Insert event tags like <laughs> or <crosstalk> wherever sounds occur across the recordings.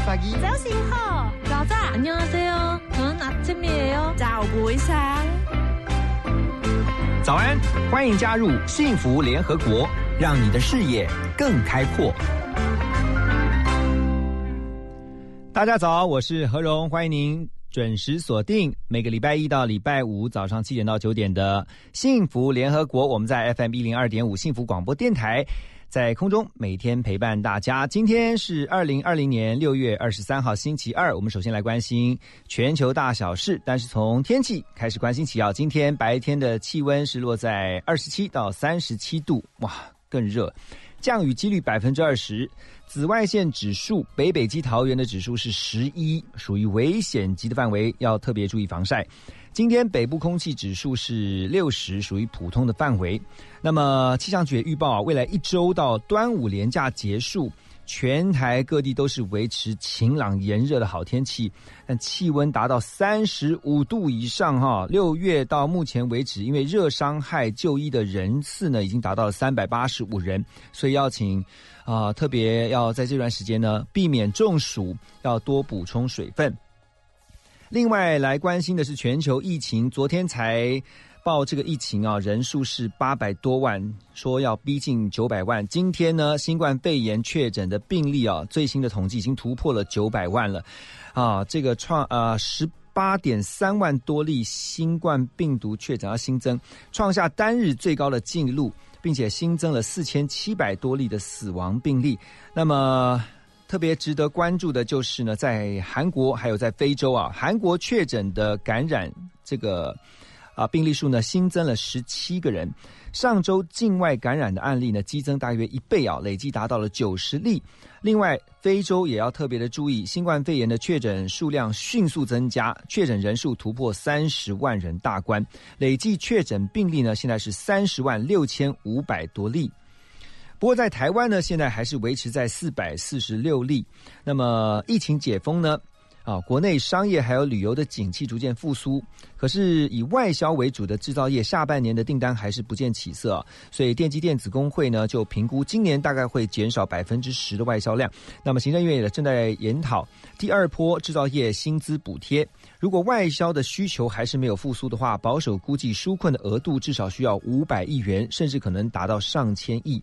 Selamat. Selamat pagi. Giáo xin ho.早안녕하세요저는아침이에요 Chào buổi sáng. 早安，欢迎加入幸福联合国，让你的视野更开阔。大家早，我是何荣，欢迎您准时锁定每个礼拜一到礼拜五早上七点到九点的幸福联合国。我们在 FM 一零二点五幸福广播电台。 在空中每天陪伴大家。今天是二零二零年六月二十三号，星期二。我们首先来关心全球大小事，但是从天气开始关心起啊。今天白天的气温是落在二十七到三十七度，哇，更热。降雨几率百分之二十，紫外线指数北北基桃园的指数是十一，属于危险级的范围，要特别注意防晒。今天北部空气指数是六十，属于普通的范围。那么气象局也预报啊，未来一周到端午连假结束，全台各地都是维持晴朗炎热的好天气，但气温达到三十五度以上哈。六月到目前为止，因为热伤害就医的人次呢，已经达到了三百八十五人，所以要请啊，特别要在这段时间呢，避免中暑，要多补充水分。另外来关心的是全球疫情，昨天才报这个疫情啊，人数是八百多万，说要逼近九百万。今天呢，新冠肺炎确诊的病例啊，最新的统计已经突破了九百万了，啊，这个创呃十八点三万多例新冠病毒确诊要新增，创下单日最高的记录，并且新增了四千七百多例的死亡病例。那么。特别值得关注的就是呢，在韩国还有在非洲啊，韩国确诊的感染这个啊病例数呢新增了十七个人，上周境外感染的案例呢激增大约一倍啊，累计达到了九十例。另外，非洲也要特别的注意，新冠肺炎的确诊数量迅速增加，确诊人数突破三十万人大关，累计确诊病例呢现在是三十万六千五百多例。不过在台湾呢，现在还是维持在四百四十六例。那么疫情解封呢，啊，国内商业还有旅游的景气逐渐复苏，可是以外销为主的制造业下半年的订单还是不见起色。所以电机电子工会呢就评估今年大概会减少百分之十的外销量。那么行政院也正在研讨第二波制造业薪资补贴。如果外销的需求还是没有复苏的话，保守估计纾困的额度至少需要五百亿元，甚至可能达到上千亿。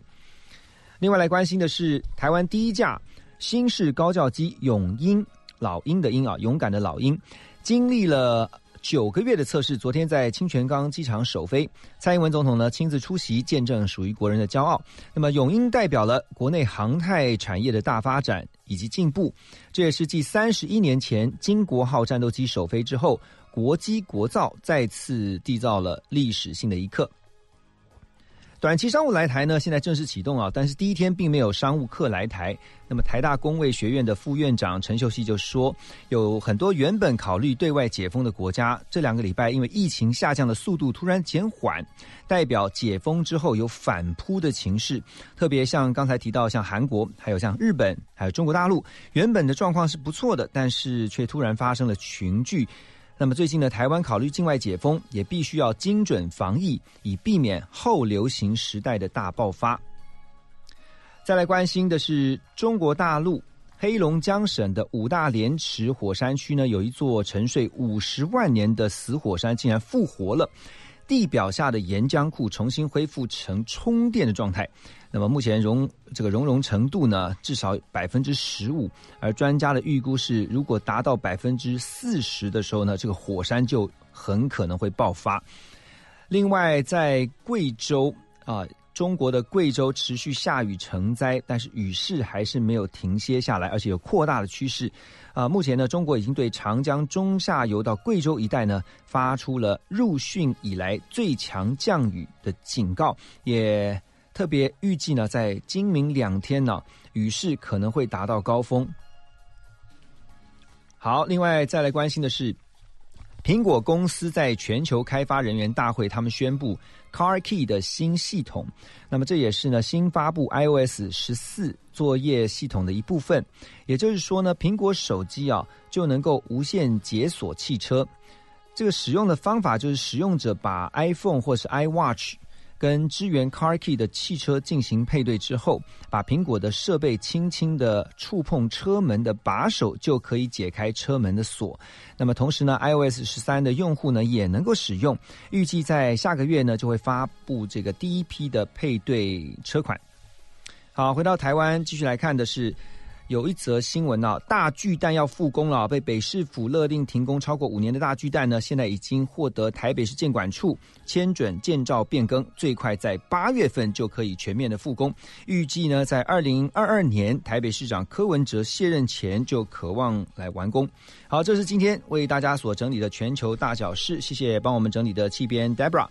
另外来关心的是，台湾第一架新式高教机“永鹰”老鹰的鹰啊，勇敢的老鹰，经历了九个月的测试，昨天在清泉岗机场首飞。蔡英文总统呢亲自出席，见证属于国人的骄傲。那么“永鹰”代表了国内航太产业的大发展以及进步，这也是继三十一年前金国号战斗机首飞之后，国机国造再次缔造了历史性的一刻。短期商务来台呢，现在正式启动啊，但是第一天并没有商务客来台。那么台大工卫学院的副院长陈秀熙就说，有很多原本考虑对外解封的国家，这两个礼拜因为疫情下降的速度突然减缓，代表解封之后有反扑的情势。特别像刚才提到，像韩国、还有像日本、还有中国大陆，原本的状况是不错的，但是却突然发生了群聚。那么最近呢，台湾考虑境外解封，也必须要精准防疫，以避免后流行时代的大爆发。再来关心的是中国大陆黑龙江省的五大连池火山区呢，有一座沉睡五十万年的死火山竟然复活了。地表下的岩浆库重新恢复成充电的状态，那么目前熔这个熔融程度呢，至少百分之十五，而专家的预估是，如果达到百分之四十的时候呢，这个火山就很可能会爆发。另外，在贵州啊。中国的贵州持续下雨成灾，但是雨势还是没有停歇下来，而且有扩大的趋势。啊，目前呢，中国已经对长江中下游到贵州一带呢发出了入汛以来最强降雨的警告，也特别预计呢，在今明两天呢，雨势可能会达到高峰。好，另外再来关心的是。苹果公司在全球开发人员大会，他们宣布 Car Key 的新系统。那么这也是呢新发布 iOS 十四作业系统的一部分。也就是说呢，苹果手机啊就能够无线解锁汽车。这个使用的方法就是使用者把 iPhone 或是 iWatch 跟支援 Car Key 的汽车进行配对之后，把苹果的设备轻轻的触碰车门的把手，就可以解开车门的锁。那么同时呢，iOS 十三的用户呢也能够使用。预计在下个月呢就会发布这个第一批的配对车款。好，回到台湾，继续来看的是。有一则新闻啊，大巨蛋要复工了，被北市府勒令停工超过五年的大巨蛋呢，现在已经获得台北市建管处签准建造变更，最快在八月份就可以全面的复工。预计呢，在二零二二年台北市长柯文哲卸任前就渴望来完工。好，这是今天为大家所整理的全球大小事，谢谢帮我们整理的气编 Debra。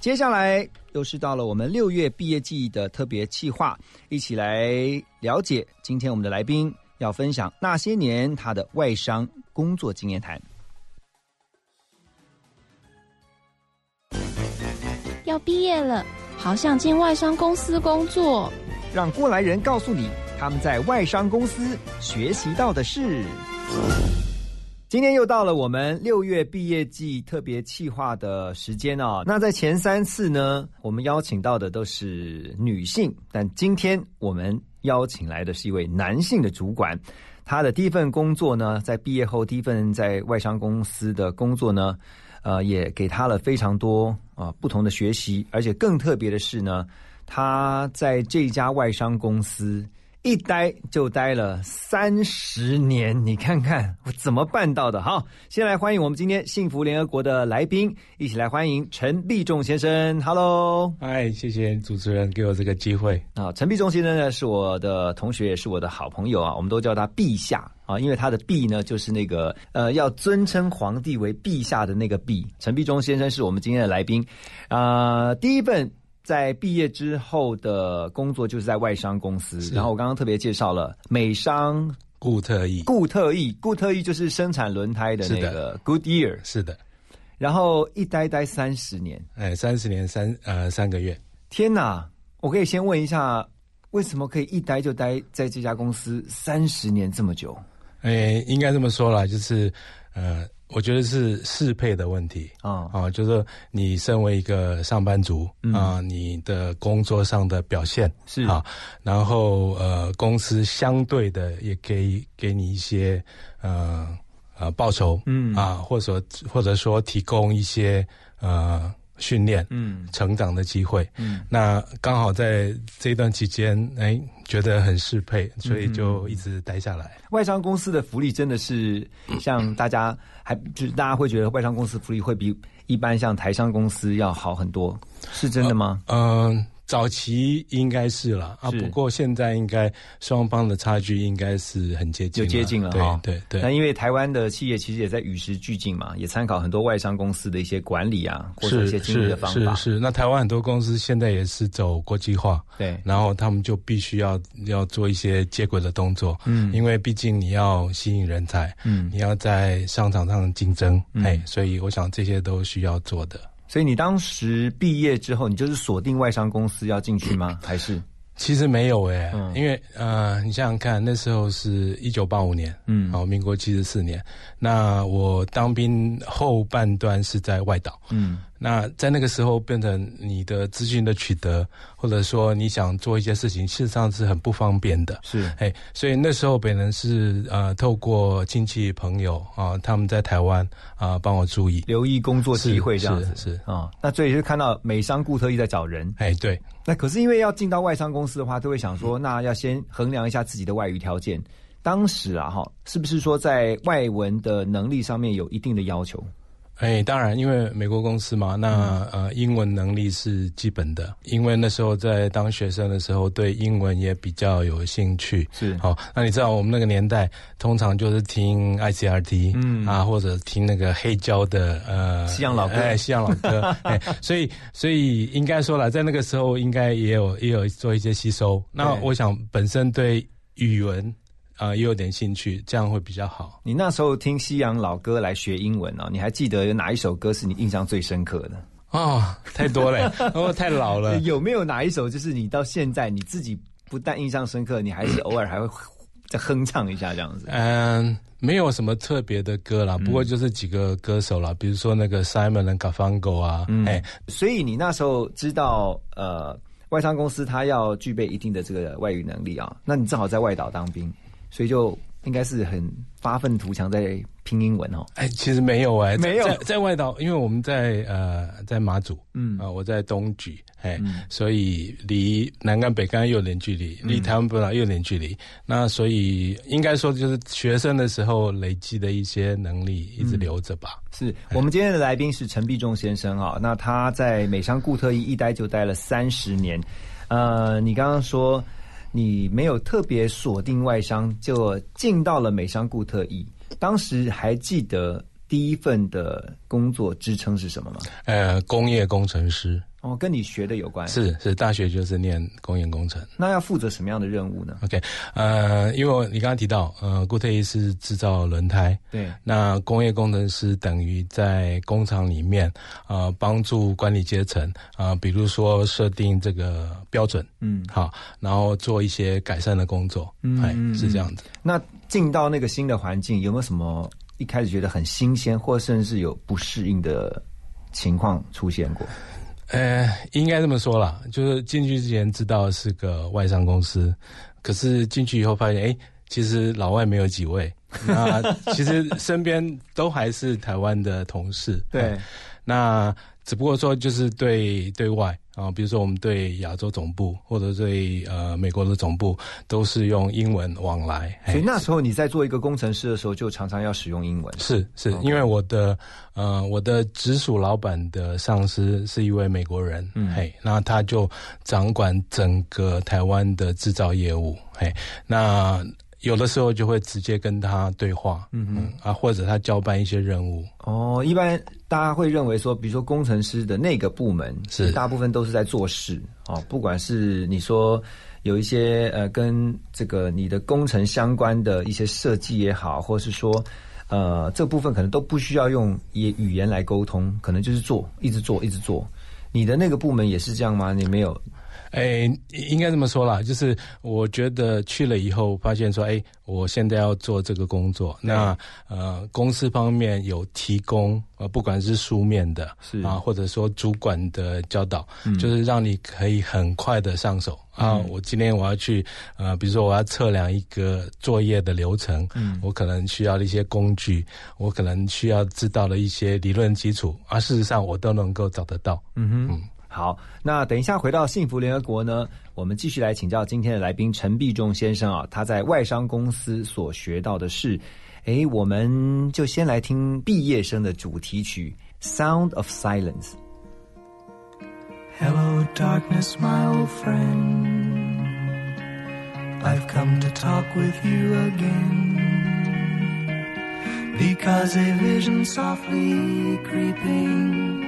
接下来又是到了我们六月毕业季的特别企划，一起来了解。今天我们的来宾要分享那些年他的外商工作经验谈。要毕业了，好想进外商公司工作。让过来人告诉你他们在外商公司学习到的事。今天又到了我们六月毕业季特别企划的时间哦。那在前三次呢，我们邀请到的都是女性，但今天我们邀请来的是一位男性的主管。他的第一份工作呢，在毕业后第一份在外商公司的工作呢，呃，也给他了非常多啊不同的学习，而且更特别的是呢，他在这家外商公司。一待就待了三十年，你看看我怎么办到的？好，先来欢迎我们今天幸福联合国的来宾，一起来欢迎陈必仲先生。Hello，嗨，谢谢主持人给我这个机会啊。陈必仲先生呢是我的同学，也是我的好朋友啊，我们都叫他陛下啊，因为他的陛呢就是那个呃要尊称皇帝为陛下的那个陛。陈必仲先生是我们今天的来宾啊，第一份。在毕业之后的工作就是在外商公司，然后我刚刚特别介绍了美商固特异，固特异，固特异就是生产轮胎的那个 Goodyear，是的，然后一待待三十年，哎，三十年三呃三个月，天哪！我可以先问一下，为什么可以一待就待在这家公司三十年这么久？哎，应该这么说啦，就是呃。我觉得是适配的问题啊。啊，就是你身为一个上班族啊，你的工作上的表现是。啊，然后呃，公司相对的也给给你一些呃呃报酬，嗯。啊，或者说或者说提供一些呃。训练，嗯，成长的机会，嗯，那刚好在这段期间，哎，觉得很适配，所以就一直待下来。外商公司的福利真的是像大家还就是大家会觉得外商公司福利会比一般像台商公司要好很多，是真的吗？嗯。早期应该是了啊，不过现在应该双方的差距应该是很接近，就接近了哈。对对。那因为台湾的企业其实也在与时俱进嘛，也参考很多外商公司的一些管理啊，或者一些经营的方法。是是。那台湾很多公司现在也是走国际化，对。然后他们就必须要要做一些接轨的动作，嗯，因为毕竟你要吸引人才，嗯，你要在商场上竞争，哎，所以我想这些都需要做的。所以你当时毕业之后，你就是锁定外商公司要进去吗？<coughs> 还是？其实没有诶，因为呃，你想想看，那时候是一九八五年，嗯，好，民国七十四年，那我当兵后半段是在外岛，嗯。那在那个时候，变成你的资讯的取得，或者说你想做一些事情，事实上是很不方便的。是，哎，所以那时候本人是呃，透过亲戚朋友啊，他们在台湾啊，帮我注意留意工作机会这样子是啊。那所以就看到美商固特异在找人，哎，对。那可是因为要进到外商公司的话，都会想说，那要先衡量一下自己的外语条件。当时啊，哈，是不是说在外文的能力上面有一定的要求？哎，当然，因为美国公司嘛，那呃，英文能力是基本的。因为那时候在当学生的时候，对英文也比较有兴趣。是，好，那你知道我们那个年代，通常就是听 ICRT，嗯啊，或者听那个黑胶的呃西洋老歌，哎，西洋老歌，<laughs> 哎，所以所以应该说了，在那个时候应该也有也有做一些吸收。那我想本身对语文。啊，也有点兴趣，这样会比较好。你那时候听西洋老歌来学英文啊？你还记得有哪一首歌是你印象最深刻的？啊，太多了，<laughs> 哦，太老了。有没有哪一首就是你到现在你自己不但印象深刻，你还是偶尔还会再哼唱一下这样子。嗯，没有什么特别的歌啦，不过就是几个歌手啦，比如说那个 Simon 和 Garfunkel 啊，哎，所以你那时候知道呃，外商公司它要具备一定的这个外语能力啊，那你正好在外岛当兵，所以就。应该是很发愤图强在拼英文哦。哎，其实没有哎，没有在在外岛，因为我们在呃在马祖，嗯啊，我在东莒，哎，所以离南竿北竿又有点距离，离台湾本岛又有点距离。那所以应该说就是学生的时候累积的一些能力一直留着吧。是我们今天的来宾是陈必仲先生啊，那他在美商固特异一待就待了三十年。呃，你刚刚说。你没有特别锁定外商，就进到了美商固特异。当时还记得第一份的工作职称是什么吗？呃，工业工程师。哦，跟你学的有关。是是，大学就是念工业工程。那要负责什么样的任务呢？OK，呃，因为你刚刚提到，呃，固特异是制造轮胎。对。那工业工程师等于在工厂里面，呃，帮助管理阶层，啊，比如说设定这个标准，嗯，好，然后做一些改善的工作，嗯，是这样子。那进到那个新的环境，有没有什么一开始觉得很新鲜，或甚至有不适应的情况出现过？呃，应该这么说啦，就是进去之前知道是个外商公司，可是进去以后发现，哎，其实老外没有几位，那 <laughs> 其实身边都还是台湾的同事。对，那只不过说就是对对外。啊，比如说我们对亚洲总部或者对呃美国的总部都是用英文往来，所以那时候你在做一个工程师的时候，就常常要使用英文。是是，因为我的呃我的直属老板的上司是一位美国人，嗯，嘿，那他就掌管整个台湾的制造业务，嘿，那。有的时候就会直接跟他对话，嗯嗯啊，或者他交办一些任务。哦，一般大家会认为说，比如说工程师的那个部门，是大部分都是在做事哦，不管是你说有一些呃跟这个你的工程相关的一些设计也好，或是说呃这部分可能都不需要用语语言来沟通，可能就是做，一直做，一直做。你的那个部门也是这样吗？你没有？哎，应该这么说啦，就是我觉得去了以后，发现说，哎，我现在要做这个工作，那呃，公司方面有提供呃，不管是书面的，是。啊，或者说主管的教导，就是让你可以很快的上手。啊。我今天我要去呃，比如说我要测量一个作业的流程，嗯，我可能需要的一些工具，我可能需要知道的一些理论基础啊，事实上我都能够找得到，嗯哼。好，那等一下回到幸福联合国呢，我们继续来请教今天的来宾陈必仲先生啊，他在外商公司所学到的事。哎，我们就先来听毕业生的主题曲《Sound of Silence》。Hello, darkness, my old friend. I've come to talk with you again. Because a vision softly creeping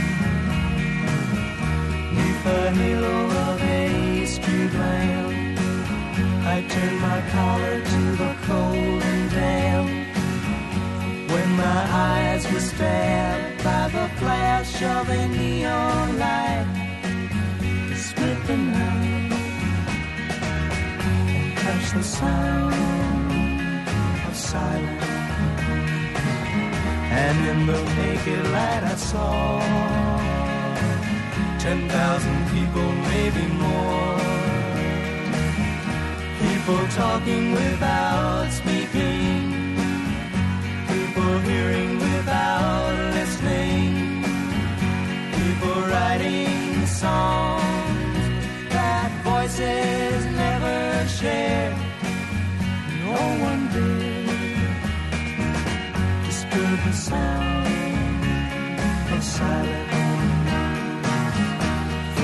the halo of a street lamp. I turned my collar to the cold and damp. When my eyes were stabbed by the flash of a neon light split the night and touch the sound of silence. And in the naked light I saw ten thousand people, maybe more. People talking without speaking, people hearing without listening, people writing songs that voices never share. No one did disturb the sound of silence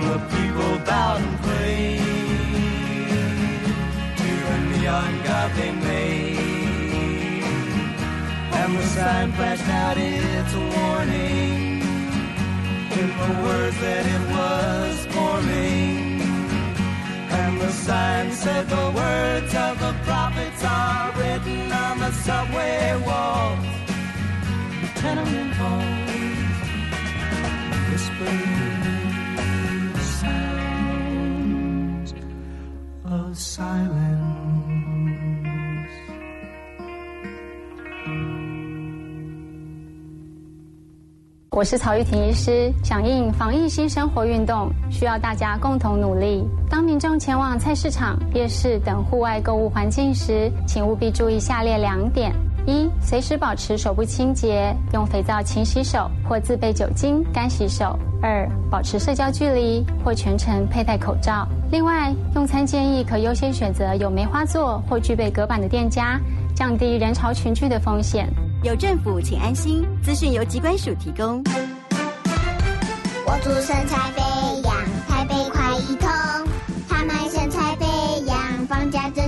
And the people bowed and prayed to the neon god they made. And the sign flashed out its warning in the words that it was forming. And the sign said the words of the prophets are written on the subway walls, the tenement halls, whispering silence. 我是曹玉婷医师，响应防疫新生活运动，需要大家共同努力。当民众前往菜市场、夜市等户外购物环境时，请务必注意下列两点：一、随时保持手部清洁，用肥皂勤洗手或自备酒精干洗手；二、保持社交距离或全程佩戴口罩。另外，用餐建议可优先选择有梅花座或具备隔板的店家，降低人潮群聚的风险。有政府，请安心。资讯由机关署提供。我祝身材飞扬，台北快一通。他们身材飞扬，放假真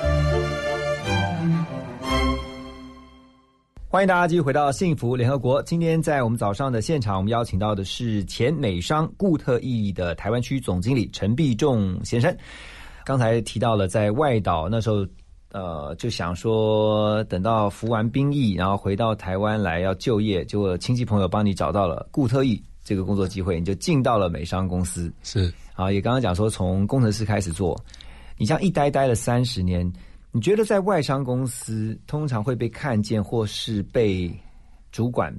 欢迎大家继续回到幸福联合国。今天在我们早上的现场，我们邀请到的是前美商固特异的台湾区总经理陈必仲先生。刚才提到了在外岛那时候，呃，就想说等到服完兵役，然后回到台湾来要就业，结果亲戚朋友帮你找到了固特异这个工作机会，你就进到了美商公司。是啊，也刚刚讲说从工程师开始做，你这样一待待了三十年。你觉得在外商公司通常会被看见或是被主管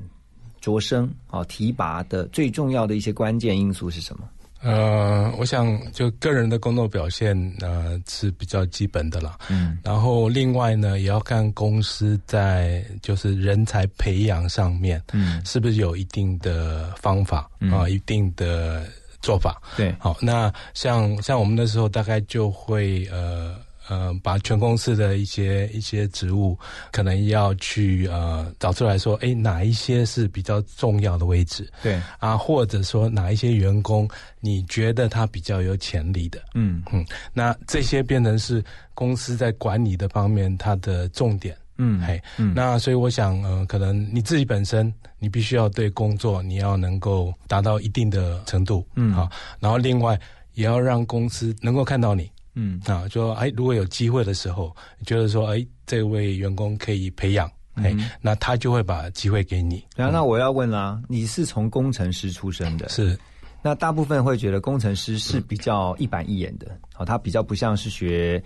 擢升、啊提拔的最重要的一些关键因素是什么？呃，我想就个人的工作表现呃是比较基本的啦。嗯，然后另外呢，也要看公司在就是人才培养上面，嗯，是不是有一定的方法啊、一定的做法。对，好，那像像我们那时候大概就会呃。呃，把全公司的一些一些职务，可能要去呃找出来说，哎，哪一些是比较重要的位置？对啊，或者说哪一些员工你觉得他比较有潜力的？嗯嗯，那这些变成是公司在管理的方面它的重点。嗯，嘿，嗯那所以我想，呃，可能你自己本身，你必须要对工作你要能够达到一定的程度，嗯好，然后另外也要让公司能够看到你，嗯。啊，就说哎，如果有机会的时候，觉得说哎，这位员工可以培养，哎，嗯那他就会把机会给你。然后那我要问啦，你是从工程师出身的，是。那大部分会觉得工程师是比较一板一眼的，好，他比较不像是学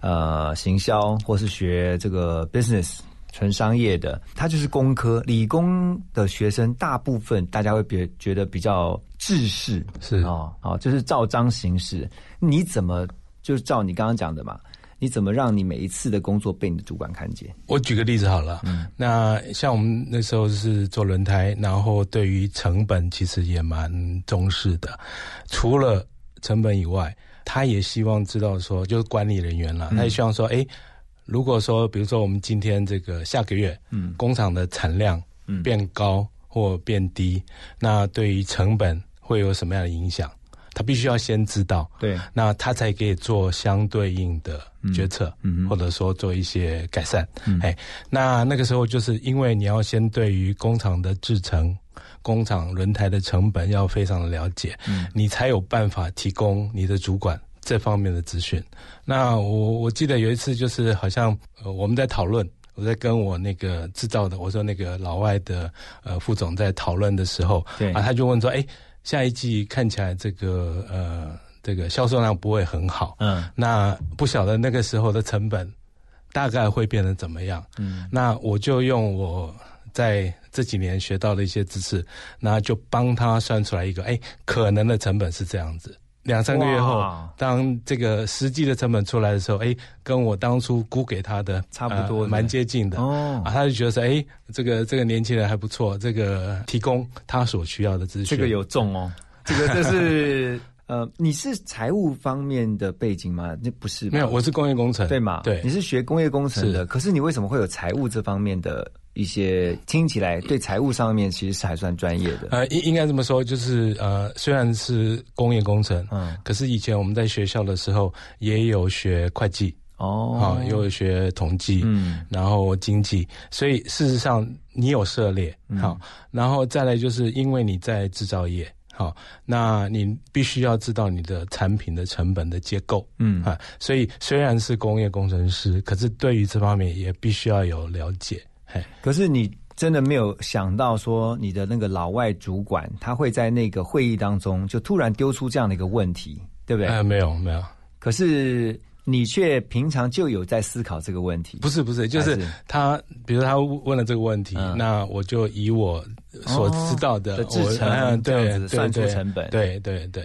呃行销或是学这个 business 纯商业的，他就是工科理工的学生，大部分大家会别觉得比较制式，是。哦，好，就是照章行事。你怎么就是照你刚刚讲的嘛？你怎么让你每一次的工作被你的主管看见？我举个例子好了，嗯那像我们那时候是做轮胎，然后对于成本其实也蛮重视的。除了成本以外，他也希望知道说，就是管理人员啦，嗯他也希望说，哎，如果说比如说我们今天这个下个月，嗯工厂的产量变高或变低，那对于成本会有什么样的影响？他必须要先知道，对，那他才可以做相对应的决策，嗯或者说做一些改善。嗯哎，那那个时候就是因为你要先对于工厂的制成、工厂轮胎的成本要非常的了解，嗯你才有办法提供你的主管这方面的资讯。那我我记得有一次就是好像呃我们在讨论。我在跟我那个制造的，我说那个老外的呃副总在讨论的时候，对啊，他就问说，哎，下一季看起来这个呃这个销售量不会很好，嗯那不晓得那个时候的成本大概会变得怎么样？嗯，那我就用我在这几年学到的一些知识，那就帮他算出来一个，哎，可能的成本是这样子。两三个月后，当这个实际的成本出来的时候，哎，跟我当初估给他的差不多呃蛮接近的。哦。啊，他就觉得说，哎，这个这个年轻人还不错，这个提供他所需要的资讯，这个有重哦，这个这是 <laughs> 呃，你是财务方面的背景吗？那不是，没有，我是工业工程，对嘛？对。你是学工业工程的，是。可是你为什么会有财务这方面的一些？听起来对财务上面其实是还算专业的。呃，应应该这么说，就是呃，虽然是工业工程，嗯，可是以前我们在学校的时候也有学会计，哦啊，也有学统计，嗯然后经济，所以事实上你有涉猎，嗯好，然后再来就是因为你在制造业。好，那你必须要知道你的产品的成本的结构，嗯啊，所以虽然是工业工程师，可是对于这方面也必须要有了解，嘿，可是你真的没有想到说，你的那个老外主管他会在那个会议当中就突然丢出这样的一个问题，对不对？哎，没有没有，可是你却平常就有在思考这个问题，不是不是，就是他，比如他问了这个问题，嗯。那我就以我所知道的，哦的制我成对对算出对成本。对对对，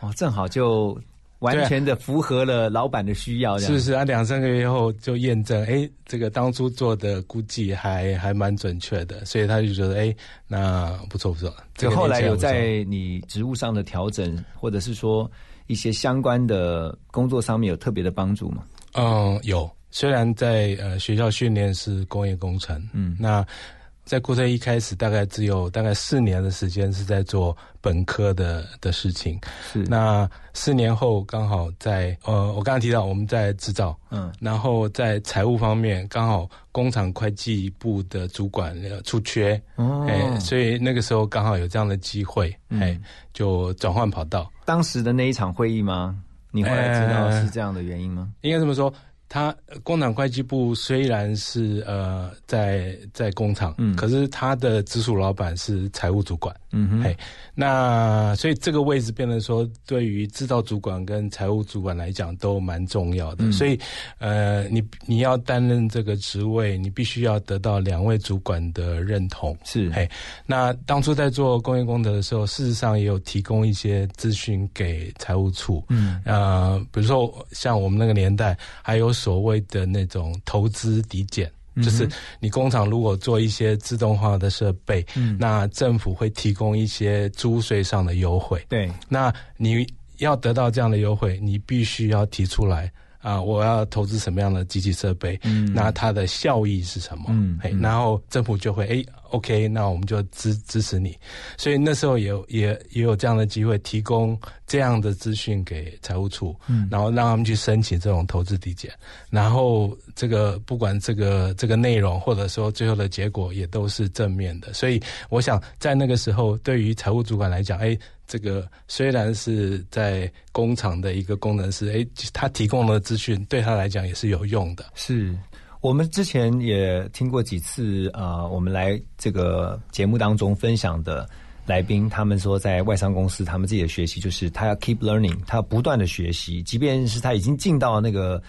哦，正好就完全的符合了老板的需要，是不是啊？两三个月后就验证，哎，这个当初做的估计还还蛮准确的，所以他就觉得，哎，那不错不错。这个就后来有在你职务上的调整，或者是说一些相关的工作上面有特别的帮助吗？嗯有，虽然在呃学校训练是工业工程，嗯那在固特一开始大概只有大概四年的时间是在做本科的的事情，是那四年后刚好在呃，我刚刚提到我们在制造，嗯然后在财务方面刚好工厂会计部的主管呃出缺，哦哎，所以那个时候刚好有这样的机会，嗯哎，就转换跑道。当时的那一场会议吗？你后来知道呃是这样的原因吗？应该这么说，他呃工厂会计部虽然是呃在在工厂，嗯可是他的直属老板是财务主管，嗯哼嘿，那所以这个位置变得说，对于制造主管跟财务主管来讲都蛮重要的。嗯所以，呃，你你要担任这个职位，你必须要得到两位主管的认同。是嘿，那当初在做工业工程的时候，事实上也有提供一些资讯给财务处。嗯呃，比如说像我们那个年代，还有所谓的那种投资抵减。就是你工厂如果做一些自动化的设备，嗯那政府会提供一些租税上的优惠。对，那你要得到这样的优惠，你必须要提出来啊，我要投资什么样的机器设备，嗯那它的效益是什么？嗯然后政府就会哎，OK，那我们就支支持你。所以那时候也有也也有这样的机会，提供这样的资讯给财务处，嗯然后让他们去申请这种投资抵减，然后这个不管这个这个内容或者说最后的结果也都是正面的，所以我想在那个时候，对于财务主管来讲，哎，这个虽然是在工厂的一个工程师，哎，他提供的资讯对他来讲也是有用的。是我们之前也听过几次呃，我们来这个节目当中分享的来宾，他们说在外商公司，他们自己的学习就是他要 keep learning，他要不断的学习，即便是他已经进到那个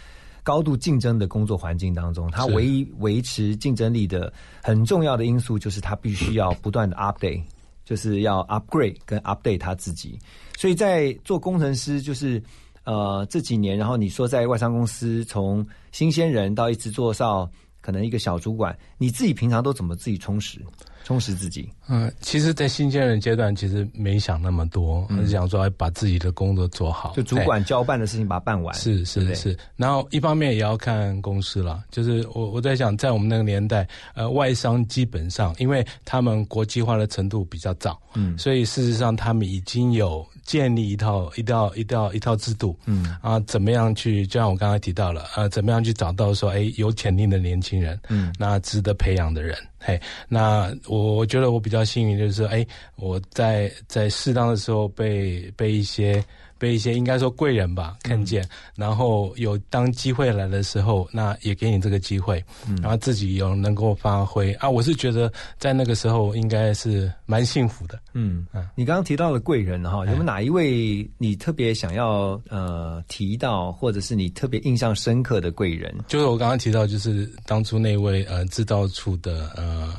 高度竞争的工作环境当中，他是唯一维持竞争力的很重要的因素就是他必须要不断的 update，就是要 upgrade 跟 update 他自己。所以在做工程师，就是呃这几年，然后你说在外商公司从新鲜人到一直做到可能一个小主管，你自己平常都怎么自己充实充实自己？嗯，其实，在新鲜人阶段，其实没想那么多，而是想说哎把自己的工作做好，就主哎管交办的事情把它办完，是是是，然后一方面也要看公司了，就是我我在想，在我们那个年代，呃，外商基本上因为他们国际化的程度比较早，嗯，所以事实上他们已经有建立一套一套一套一套制度，嗯啊，怎么样去？就像我刚才提到了，呃，怎么样去找到说，哎，有潜力的年轻人，嗯，那值得培养的人，嘿，那我我觉得我比较幸运，就是说，哎，我在在适当的时候被被一些。被一些应该说贵人吧看见，然后有当机会来的时候，那也给你这个机会，嗯然后自己有能够发挥啊。我是觉得在那个时候应该是蛮幸福的。嗯嗯，你刚刚提到的贵人哈，有没有哪一位你特别想要呃提到，或者是你特别印象深刻的贵人？就是我刚刚提到，就是当初那位呃制造处的呃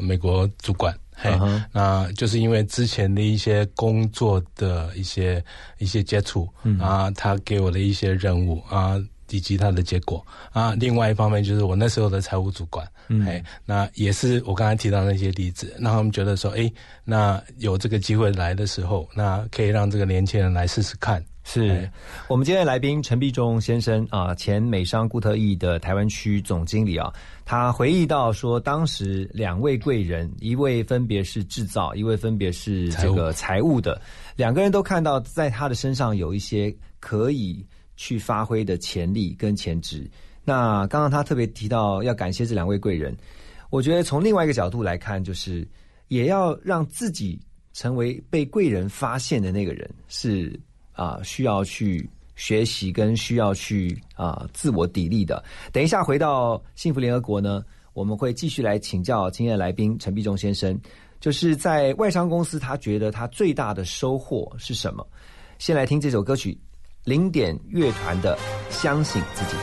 美国主管。嘿，那就是因为之前的一些工作的一些一些接触啊，他给我的一些任务啊，以及他的结果啊。另外一方面就是我那时候的财务主管，哎，那也是我刚才提到那些例子，让他们觉得说，哎，那有这个机会来的时候，那可以让这个年轻人来试试看。是我们今天的来宾陈必忠先生啊，前美商固特异的台湾区总经理啊，他回忆到说，当时两位贵人，一位分别是制造，一位分别是这个财务的，两个人都看到在他的身上有一些可以去发挥的潜力跟潜质。那刚刚他特别提到要感谢这两位贵人，我觉得从另外一个角度来看，就是也要让自己成为被贵人发现的那个人是。啊，需要去学习跟需要去啊自我砥砺的。等一下回到幸福联合国呢，我们会继续来请教今天的来宾陈必忠先生，就是在外商公司，他觉得他最大的收获是什么？先来听这首歌曲，零点乐团的《相信自己》。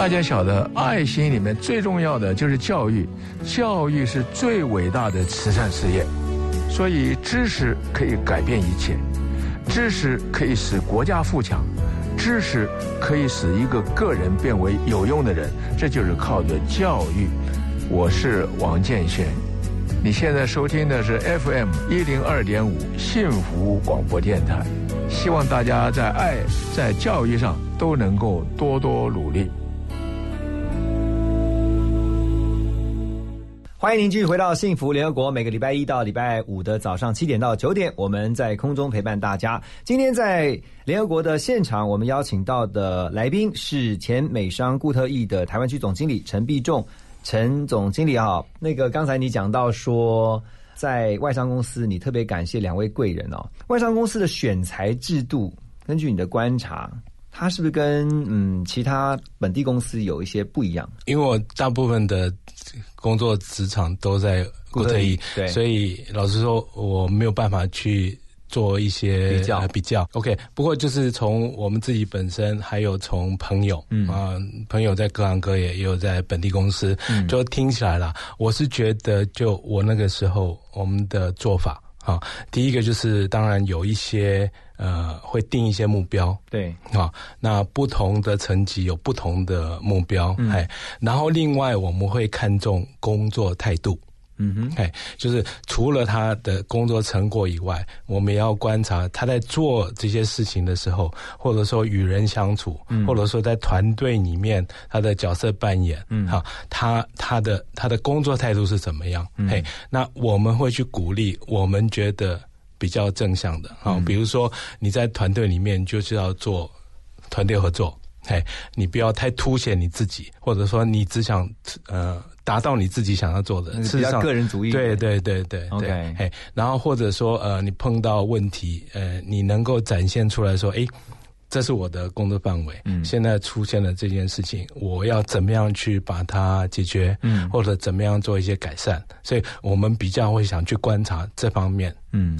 大家晓得，爱心里面最重要的就是教育，教育是最伟大的慈善事业。所以，知识可以改变一切，知识可以使国家富强，知识可以使一个个人变为有用的人。这就是靠着教育。我是王建轩，你现在收听的是 FM 一零二点五幸福广播电台。希望大家在爱、在教育上都能够多多努力。欢迎您继续回到幸福联合国，每个礼拜一到礼拜五的早上七点到九点，我们在空中陪伴大家。今天在联合国的现场，我们邀请到的来宾是前美商固特异的台湾区总经理陈必仲，陈总经理啊，那个刚才你讲到说，在外商公司，你特别感谢两位贵人哦。外商公司的选材制度，根据你的观察，它是不是跟嗯其他本地公司有一些不一样？因为我大部分的工作职场都在固特异，对，所以老实说，我没有办法去做一些比较呃比较。OK，不过就是从我们自己本身，还有从朋友，嗯啊、朋友在各行各业，也有在本地公司，嗯就听起来啦，我是觉得，就我那个时候我们的做法。啊，第一个就是当然有一些呃会定一些目标，对，啊，那不同的层级有不同的目标，嗯。哎，然后另外我们会看重工作态度，嗯哼，哎，就是除了他的工作成果以外，我们也要观察他在做这些事情的时候，或者说与人相处，嗯。或者说在团队里面他的角色扮演，嗯。好，他他的他的工作态度是怎么样？嗯。嘿，那我们会去鼓励我们觉得比较正向的，啊、嗯。比如说你在团队里面就是要做团队合作。嘿，你不要太凸显你自己，或者说你只想呃达到你自己想要做的，那个比较事实上个人主义。对对对对对，嘿，然后或者说呃，你碰到问题，呃，你能够展现出来说，诶，这是我的工作范围，嗯。现在出现了这件事情，我要怎么样去把它解决，嗯。或者怎么样做一些改善，所以我们比较会想去观察这方面。嗯，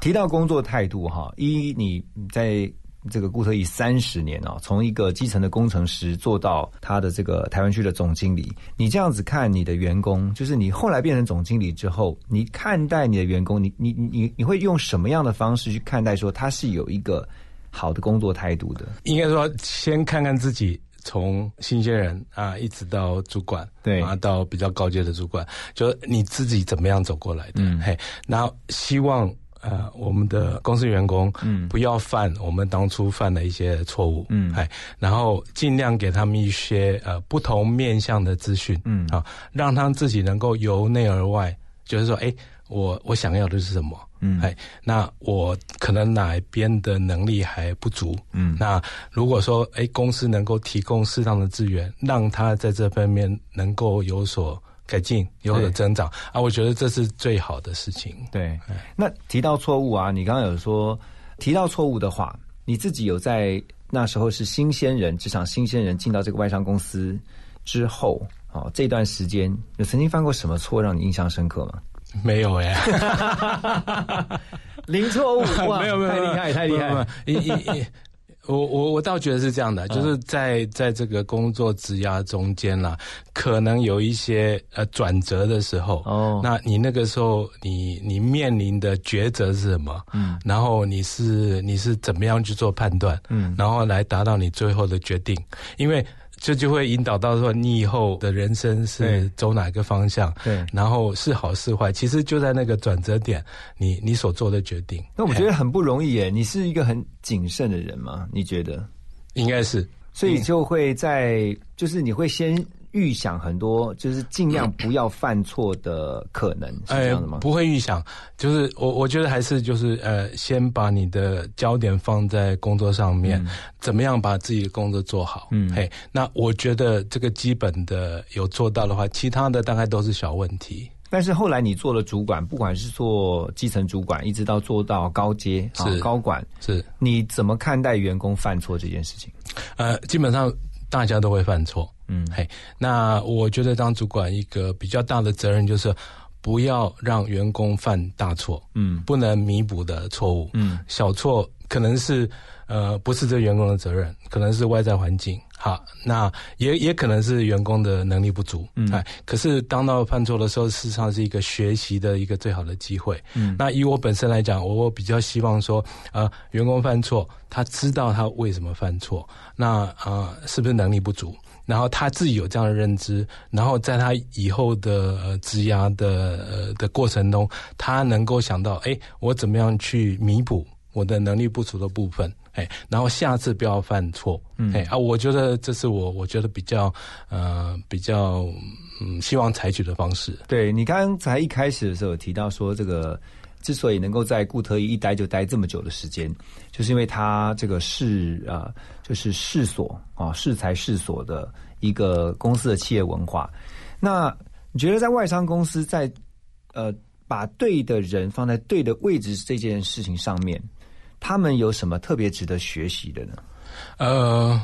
提到工作态度哈，一你在这个固特异三十年哦，从一个基层的工程师做到他的这个台湾区的总经理，你这样子看你的员工，就是你后来变成总经理之后，你看待你的员工，你你你你会用什么样的方式去看待说他是有一个好的工作态度的？应该说，先看看自己从新鲜人啊，一直到主管，对啊，到比较高阶的主管，就你自己怎么样走过来的，嗯嘿，然后希望。呃，我们的公司员工，嗯。不要犯我们当初犯的一些错误，嗯。哎，然后尽量给他们一些呃不同面向的资讯，嗯。啊，让他们自己能够由内而外，就是说，哎，我我想要的是什么，嗯。哎，那我可能哪一边的能力还不足，嗯。那如果说哎公司能够提供适当的资源，让他在这方面能够有所改进、有所增长啊，我觉得这是最好的事情。对，那提到错误啊，你刚刚有说提到错误的话，你自己有在那时候是新鲜人，职场新鲜人进到这个外商公司之后，哦，这段时间有曾经犯过什么错让你印象深刻吗？没有哎、<laughs> 零错误，哇，<laughs> 没有没有，太厉害，太厉害了！一一一，我我我倒觉得是这样的，就是在在这个工作职涯中间啦，可能有一些呃转折的时候，哦那你那个时候你你面临的抉择是什么？嗯，然后你是你是怎么样去做判断？嗯然后来达到你最后的决定，因为。这就会引导到说，你以后的人生是走哪个方向？对然后是好是坏，其实就在那个转折点，你你所做的决定。那我觉得很不容易耶。你是一个很谨慎的人吗？你觉得？应该是，所以就会在，就是你会先预想很多，就是尽量不要犯错的可能，是这样的吗？不会预想，就是我我觉得还是就是呃，先把你的焦点放在工作上面，怎么样把自己的工作做好。嗯嘿，那我觉得这个基本的有做到的话，其他的大概都是小问题。但是后来你做了主管，不管是做基层主管，一直到做到高阶啊是高管，是你怎么看待员工犯错这件事情？呃，基本上大家都会犯错。嗯。嘿，那我觉得当主管一个比较大的责任就是不要让员工犯大错，嗯。不能弥补的错误，嗯。小错可能是呃不是这员工的责任，可能是外在环境。好，那也也可能是员工的能力不足，嗯，哎，可是当到犯错的时候，事实上是一个学习的一个最好的机会。嗯，那以我本身来讲，我比较希望说，呃，员工犯错，他知道他为什么犯错，那啊，是不是能力不足？然后他自己有这样的认知，然后在他以后的呃职涯的呃的过程中，他能够想到，哎，我怎么样去弥补我的能力不足的部分？哎，然后下次不要犯错。哎啊，我觉得这是我我觉得比较呃比较嗯希望采取的方式。对你刚才一开始的时候提到说，这个之所以能够在固特异一待就待这么久的时间，就是因为他这个是啊，就是市所啊，适才适所的一个公司的企业文化。那你觉得在外商公司在呃把对的人放在对的位置这件事情上面？他们有什么特别值得学习的呢？呃。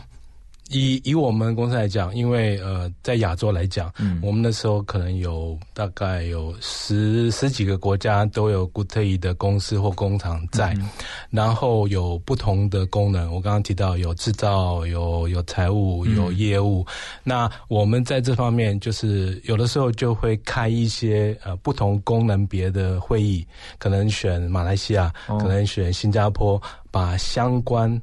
以以我们公司来讲，因为呃，在亚洲来讲，嗯，我们那时候可能有大概有十十几个国家都有 g o o d e 的公司或工厂在，然后有不同的功能。我刚刚提到有制造、有有财务、有业务。那我们在这方面，就是有的时候就会开一些呃不同功能别的会议，可能选马来西亚，可能选新加坡，把相关。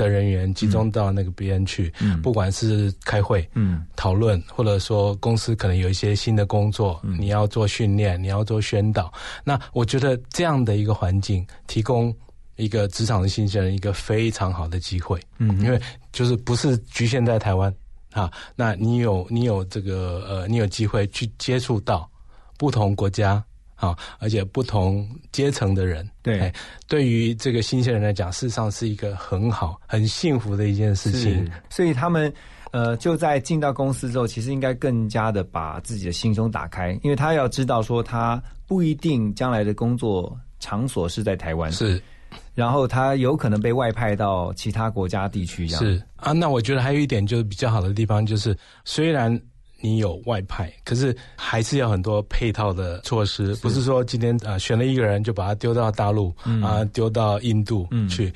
的人员集中到那个边去，不管是开会、讨论，或者说公司可能有一些新的工作，你要做训练，你要做宣导。那我觉得这样的一个环境，提供一个职场的新鲜人一个非常好的机会。嗯，因为就是不是局限在台湾啊，那你有你有这个呃，你有机会去接触到不同国家。啊，而且不同阶层的人，对，对于这个新鲜人来讲，事实上是一个很好、很幸福的一件事情。所以他们呃，就在进到公司之后，其实应该更加的把自己的心胸打开，因为他要知道说，他不一定将来的工作场所是在台湾，是，然后他有可能被外派到其他国家地区，是啊。那我觉得还有一点就是比较好的地方，就是虽然。你有外派，可是还是要很多配套的措施，不是说今天啊选了一个人就把他丢到大陆啊丢到印度去，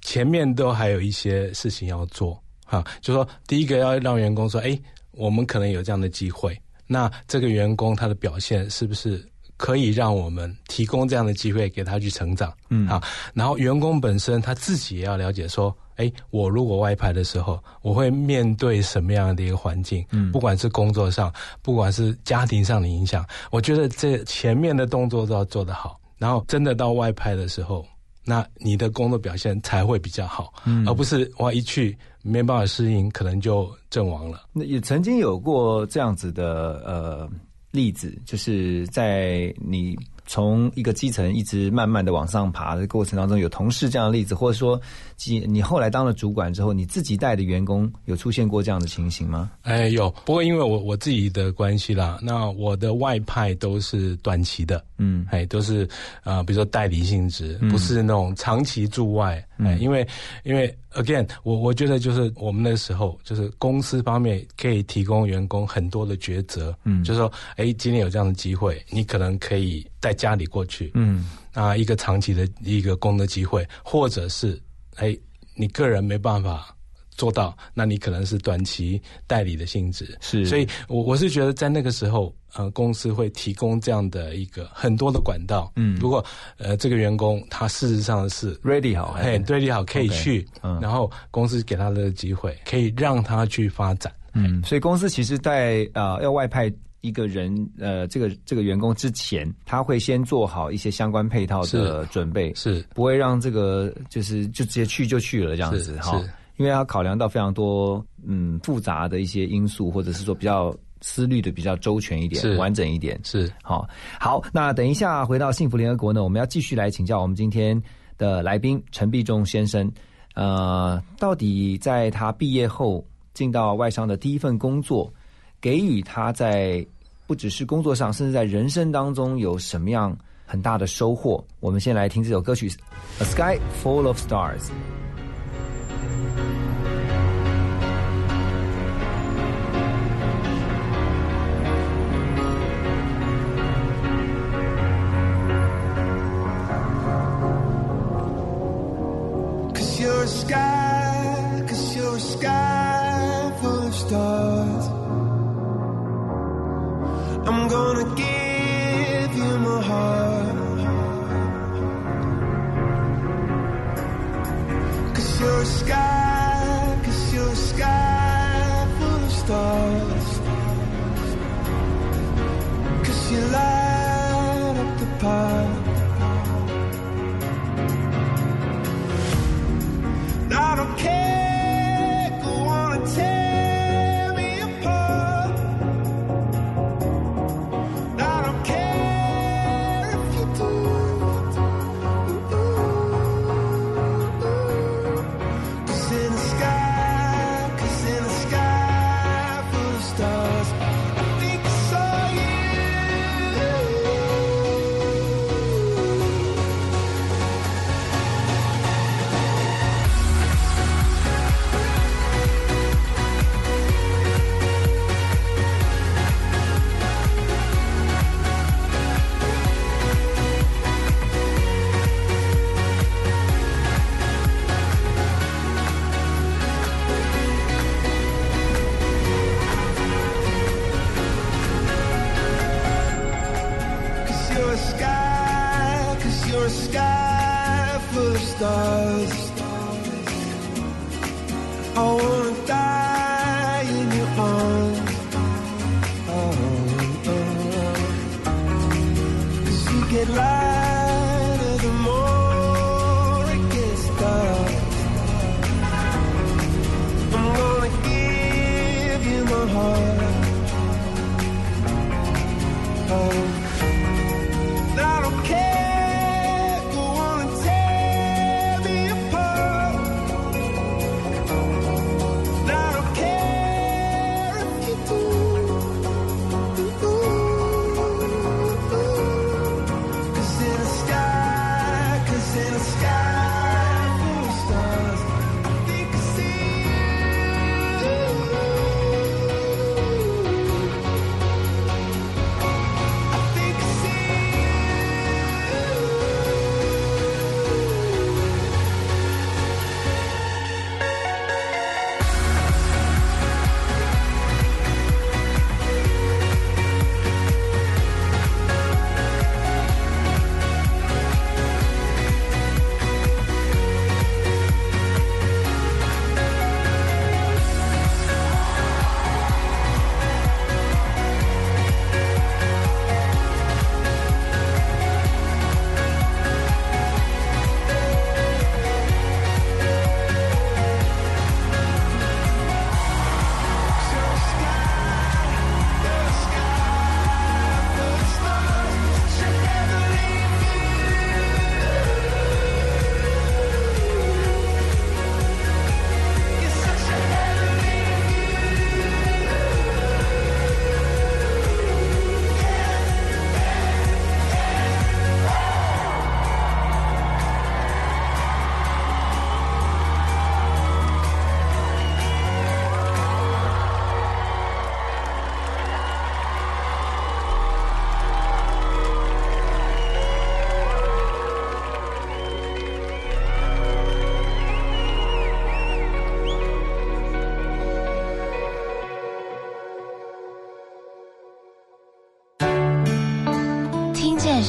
前面都还有一些事情要做哈。就说第一个要让员工说，哎，我们可能有这样的机会，那这个员工他的表现是不是可以让我们提供这样的机会给他去成长？嗯啊，然后员工本身他自己也要了解说。哎，我如果外派的时候，我会面对什么样的一个环境？嗯，不管是工作上，不管是家庭上的影响，我觉得这前面的动作都要做得好。然后真的到外派的时候，那你的工作表现才会比较好，而不是哇一去没办法适应，可能就阵亡了。那也曾经有过这样子的呃例子，就是在你。从一个基层一直慢慢的往上爬的过程当中，有同事这样的例子，或者说，你你后来当了主管之后，你自己带的员工有出现过这样的情形吗？哎，有。不过因为我我自己的关系啦，那我的外派都是短期的，嗯，哎，都是啊，比如说代理性质，不是那种长期驻外，哎，因为因为。Again，我我觉得就是我们那时候就是公司方面可以提供员工很多的抉择，嗯，就是说，哎，今天有这样的机会，你可能可以带家里过去，嗯，啊，一个长期的一个工作机会，或者是，哎，你个人没办法。做到，那你可能是短期代理的性质，是，所以，我我是觉得在那个时候，呃，公司会提供这样的一个很多的管道，嗯，如果呃这个员工他事实上是 ready 好，嘿，ready 好可以去，嗯，然后公司给他的机会，可以让他去发展，嗯，所以公司其实在啊要外派一个人，呃，这个这个员工之前，他会先做好一些相关配套的准备，是不会让这个就是就直接去就去了这样子哈。因为要考量到非常多嗯复杂的一些因素，或者是说比较思虑的比较周全一点、完整一点，是好。好，那等一下回到幸福联合国呢，我们要继续来请教我们今天的来宾陈必忠先生。呃，到底在他毕业后进到外商的第一份工作，给予他在不只是工作上，甚至在人生当中有什么样很大的收获？我们先来听这首歌曲《A Sky Full of Stars》。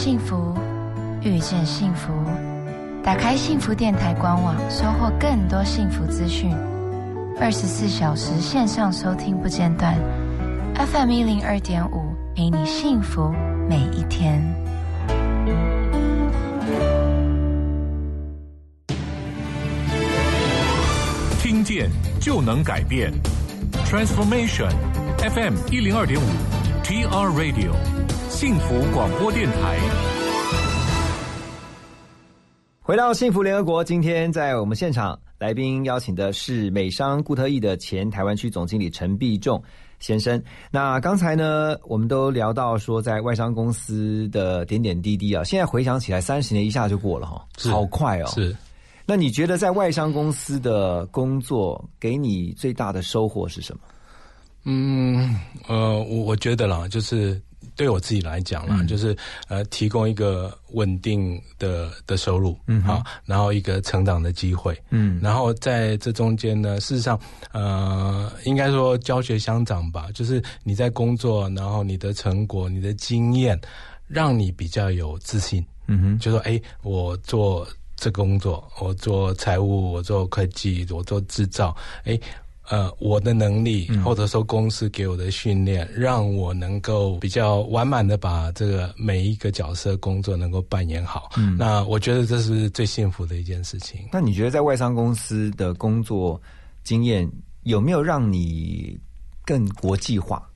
幸福，遇见幸福。打开幸福电台官网，收获更多幸福资讯。二十四小时线上收听不间断，FM 一零二点五，陪你幸福每一天。听见就能改变，Transformation FM 一零二点五，TR Radio 幸福广播电台。回到幸福联合国，今天在我们现场来宾邀请的是美商固特异的前台湾区总经理陈必仲先生。那刚才呢，我们都聊到说在外商公司的点点滴滴啊，现在回想起来，三十年一下就过了哈，好快哦。是。那你觉得在外商公司的工作给你最大的收获是什么？嗯，呃，我我觉得啦，就是对我自己来讲啦，嗯。就是呃，提供一个稳定的的收入，嗯好，然后一个成长的机会，嗯。然后在这中间呢，事实上，呃，应该说教学相长吧，就是你在工作，然后你的成果、你的经验，让你比较有自信，嗯哼，就说哎，我做这工作，我做财务，我做会计，我做制造，哎。呃，我的能力或者说公司给我的训练，让我能够比较完满的把这个每一个角色工作能够扮演好。嗯，那我觉得这是最幸福的一件事情。那你觉得在外商公司的工作经验有没有让你更国际化？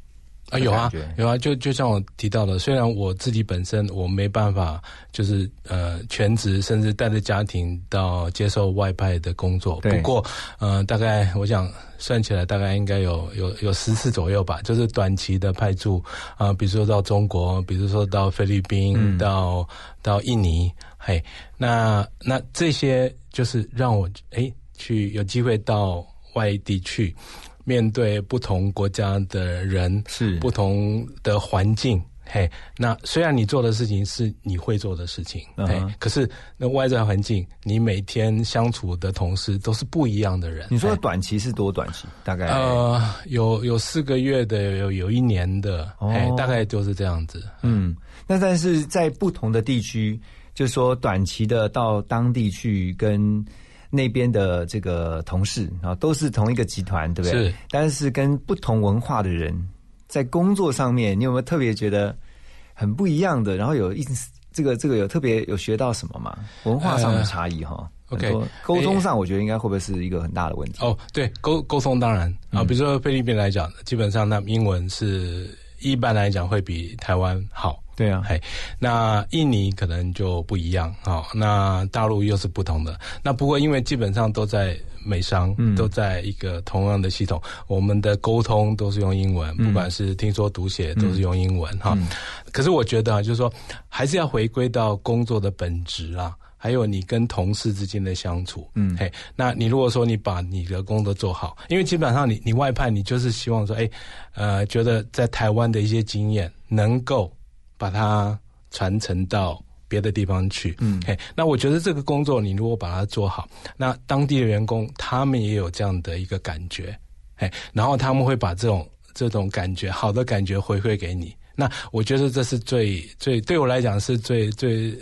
啊，有啊，有啊，就就像我提到的，虽然我自己本身我没办法，就是呃全职，甚至带着家庭到接受外派的工作。不过，呃，大概我想算起来，大概应该有有有十次左右吧，就是短期的派驻啊，比如说到中国，比如说到菲律宾，到到印尼，嘿，那那这些就是让我哎去有机会到外地去。面对不同国家的人，是不同的环境，嘿，那虽然你做的事情是你会做的事情，嘿，可是那外在环境，你每天相处的同事都是不一样的人。你说的短期是多短期？大概呃，有有四个月的，有有一年的，哎，大概就是这样子。嗯，那但是在不同的地区，就说短期的到当地去跟。那边的这个同事啊，都是同一个集团，对不对？是。但是跟不同文化的人在工作上面，你有没有特别觉得很不一样的？然后有一这个这个有特别有学到什么吗？文化上的差异哈。OK，沟通上我觉得应该会不会是一个很大的问题？哦，对，沟沟通当然啊，比如说菲律宾来讲，基本上那英文是一般来讲会比台湾好。对啊，嘿，那印尼可能就不一样啊，那大陆又是不同的。那不过因为基本上都在美商，都在一个同样的系统，我们的沟通都是用英文，不管是听说读写都是用英文哈。可是我觉得啊，就是说还是要回归到工作的本质啊，还有你跟同事之间的相处。嗯，嘿，那你如果说你把你的工作做好，因为基本上你你外派，你就是希望说，哎，呃，觉得在台湾的一些经验能够。把它传承到别的地方去，嗯，嘿，那我觉得这个工作你如果把它做好，那当地的员工他们也有这样的一个感觉，嘿，然后他们会把这种这种感觉好的感觉回馈给你，那我觉得这是最最对我来讲是最最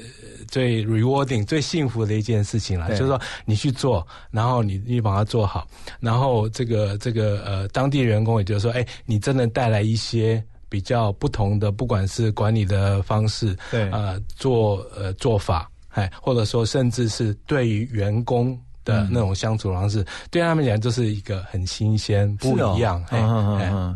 最 rewarding 最幸福的一件事情了，就是说你去做，然后你你把它做好，然后这个这个呃当地员工也就是说，哎，你真的带来一些。比较不同的，不管是管理的方式，对，呃，做呃做法，哎，或者说甚至是对于员工的那种相处方式，对他们讲就是一个很新鲜，不一样。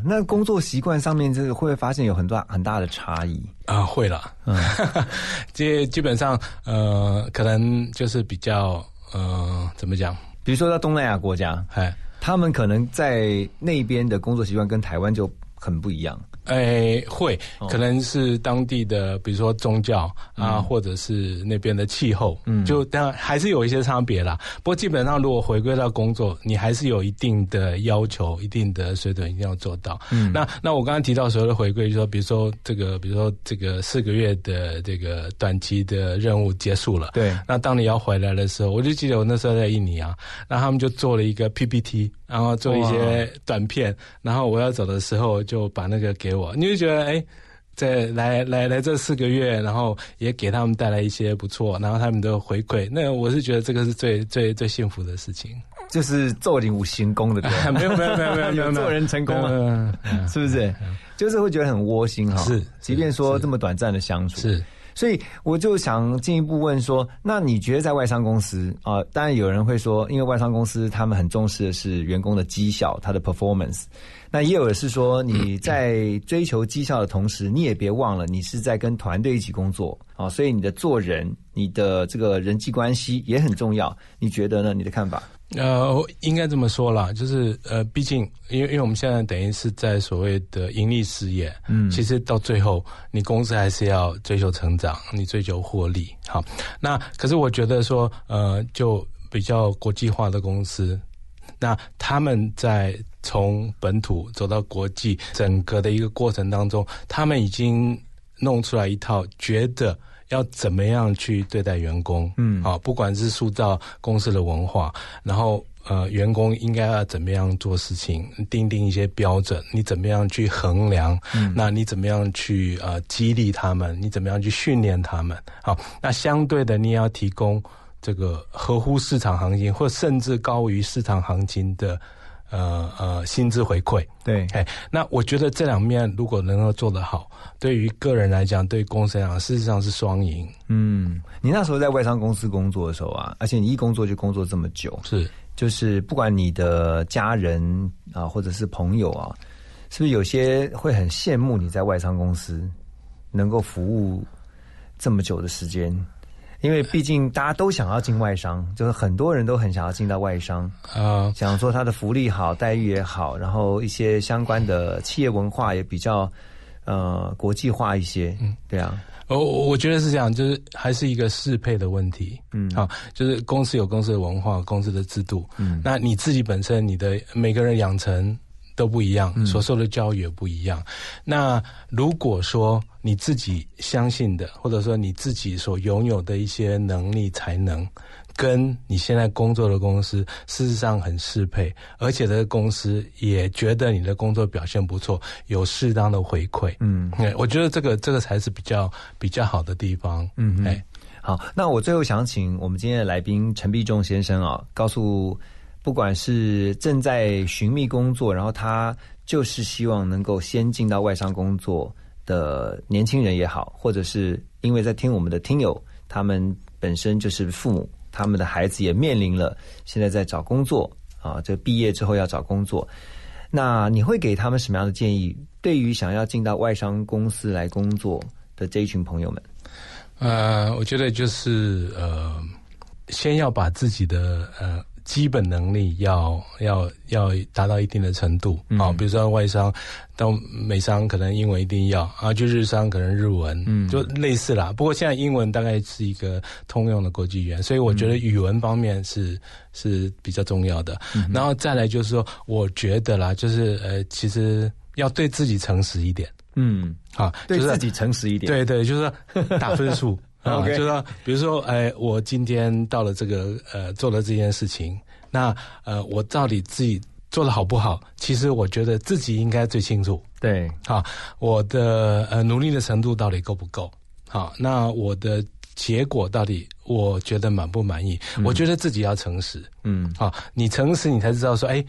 那工作习惯上面，这个会不会发现有很多很大的差异啊？会了，嗯，<laughs> 这基本上呃，可能就是比较呃，怎么讲？比如说在东南亚国家，哎，他们可能在那边的工作习惯跟台湾就很不一样。哎，会可能是当地的，比如说宗教啊，或者是那边的气候，嗯，就当然还是有一些差别啦。不过基本上，如果回归到工作，你还是有一定的要求，一定的水准一定要做到。嗯，那那我刚刚提到所谓的回归，就说比如说这个，比如说这个四个月的这个短期的任务结束了，对。那当你要回来的时候，我就记得我那时候在印尼啊，那他们就做了一个 PPT。然后做一些短片，然后我要走的时候就把那个给我，你就觉得哎，在来来来这四个月，然后也给他们带来一些不错，然后他们的回馈，那我是觉得这个是最最最幸福的事情，就是做人无行功的，没有没有没有没有没有做人成功了，是不是？就是会觉得很窝心哈，是，即便说这么短暂的相处是。所以我就想进一步问说，那你觉得在外商公司啊？当然有人会说，因为外商公司他们很重视的是员工的绩效，他的 performance。那也有的是说，你在追求绩效的同时，你也别忘了，你是在跟团队一起工作啊。所以你的做人，你的这个人际关系也很重要。你觉得呢？你的看法？呃，应该这么说啦，就是呃，毕竟，因为因为我们现在等于是在所谓的盈利事业，嗯，其实到最后，你公司还是要追求成长，你追求获利，好，那可是我觉得说，呃，就比较国际化的公司，那他们在从本土走到国际整个的一个过程当中，他们已经弄出来一套，觉得。要怎么样去对待员工？嗯，啊，不管是塑造公司的文化，然后呃，员工应该要怎么样做事情，定定一些标准，你怎么样去衡量？嗯，那你怎么样去呃激励他们？你怎么样去训练他们？好，那相对的，你也要提供这个合乎市场行情，或甚至高于市场行情的。呃呃，薪资回馈，对，哎，那我觉得这两面如果能够做得好，对于个人来讲，对公司来讲，事实上是双赢。嗯，你那时候在外商公司工作的时候啊，而且你一工作就工作这么久，是，就是不管你的家人啊，或者是朋友啊，是不是有些会很羡慕你在外商公司能够服务这么久的时间？因为毕竟大家都想要进外商，<laughs> 就是很多人都很想要进到外商啊，想说他的福利好，待遇也好，然后一些相关的企业文化也比较呃国际化一些。嗯，对啊，我我觉得是这样，就是还是一个适配的问题。嗯，好，就是公司有公司的文化，公司的制度。嗯，那你自己本身，你的每个人养成。都不一样，所受的教育也不一样。那如果说你自己相信的，或者说你自己所拥有的一些能力才能，跟你现在工作的公司事实上很适配，而且这个公司也觉得你的工作表现不错，有适当的回馈。嗯，我觉得这个这个才是比较比较好的地方。嗯，哎，好，那我最后想请我们今天的来宾陈必仲先生啊，告诉。不管是正在寻觅工作，然后他就是希望能够先进到外商工作的年轻人也好，或者是因为在听我们的听友，他们本身就是父母，他们的孩子也面临了现在在找工作啊，这毕业之后要找工作，那你会给他们什么样的建议？对于想要进到外商公司来工作的这一群朋友们，呃，我觉得就是呃，先要把自己的呃。基本能力要要要达到一定的程度。啊，比如说外商到美商可能英文一定要啊，就日商可能日文，嗯，就类似啦。不过现在英文大概是一个通用的国际语言，所以我觉得语文方面是是比较重要的。然后再来就是说，我觉得啦，就是呃，其实要对自己诚实一点，嗯，啊，对自己诚实一点，对对，就是打 <laughs> 分数。啊，就是说，比如说，哎，我今天到了这个呃，做了这件事情，那呃，我到底自己做的好不好？其实我觉得自己应该最清楚。对，好，我的呃努力的程度到底够不够？好，那我的结果到底我觉得满不满意？我觉得自己要诚实。嗯，好，你诚实，你才知道说，哎，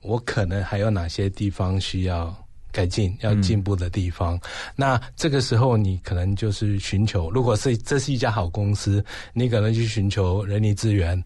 我可能还有哪些地方需要。改进要进步的地方，那这个时候你可能就是寻求，如果是这是一家好公司，你可能去寻求人力资源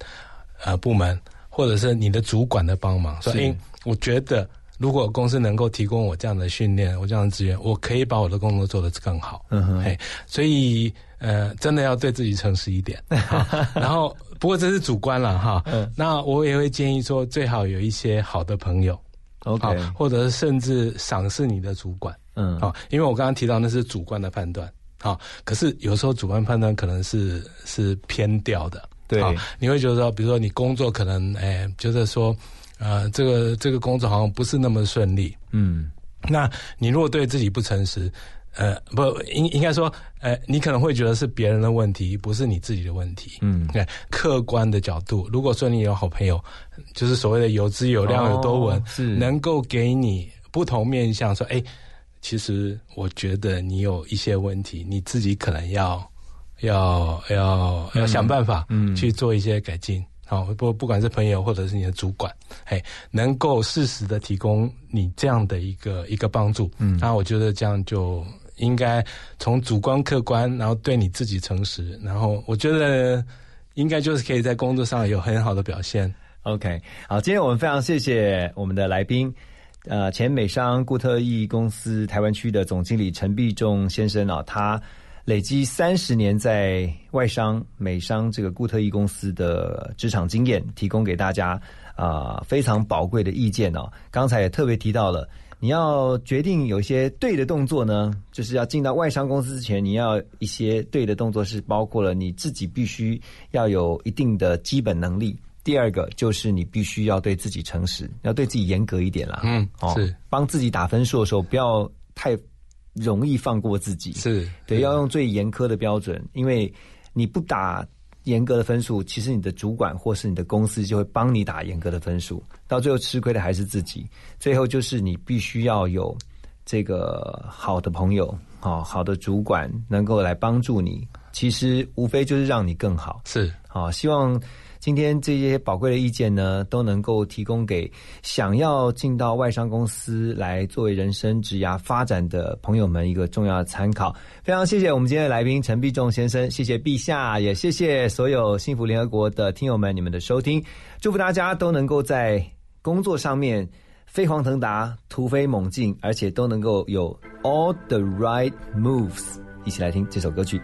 呃部门，或者是你的主管的帮忙，所以，我觉得如果公司能够提供我这样的训练，我这样的资源，我可以把我的工作做得更好。嗯哼，嘿，所以呃，真的要对自己诚实一点。<laughs> 然后，不过这是主观了哈。嗯，那我也会建议说，最好有一些好的朋友。OK，或者甚至赏识你的主管，嗯，好，因为我刚刚提到那是主观的判断，好，可是有时候主观判断可能是是偏掉的，对，你会觉得说，比如说你工作可能，哎，就是说，呃，这个这个工作好像不是那么顺利，嗯，那你如果对自己不诚实。呃，不应应该说，呃，你可能会觉得是别人的问题，不是你自己的问题。嗯，对，客观的角度，如果说你有好朋友，就是所谓的有资有量有多稳，是能够给你不同面向，说，哎，其实我觉得你有一些问题，你自己可能要要要要想办法，嗯，去做一些改进。好，不不管是朋友或者是你的主管，哎，能够适时的提供你这样的一个一个帮助，嗯，那我觉得这样就。应该从主观客观，然后对你自己诚实，然后我觉得应该就是可以在工作上有很好的表现。OK，好，今天我们非常谢谢我们的来宾，呃，前美商固特异公司台湾区的总经理陈必仲先生啊，他累积三十年在外商美商这个固特异公司的职场经验，提供给大家啊非常宝贵的意见哦。刚才也特别提到了。你要决定有一些对的动作呢，就是要进到外商公司之前，你要一些对的动作是包括了你自己必须要有一定的基本能力。第二个就是你必须要对自己诚实，要对自己严格一点啦。嗯，哦，是帮自己打分数的时候，不要太容易放过自己。是对，要用最严苛的标准，因为你不打。严格的分数，其实你的主管或是你的公司就会帮你打严格的分数，到最后吃亏的还是自己。最后就是你必须要有这个好的朋友，好好的主管能够来帮助你其实无非就是让你更好。是，好，希望今天这些宝贵的意见呢，都能够提供给想要进到外商公司来作为人生职涯发展的朋友们一个重要的参考。非常谢谢我们今天的来宾陈必仲先生，谢谢陛下，也谢谢所有幸福联合国的听友们，你们的收听，祝福大家都能够在工作上面。飞黄腾达，突飞猛进，而且都能够有 all the right moves。一起来听这首歌曲。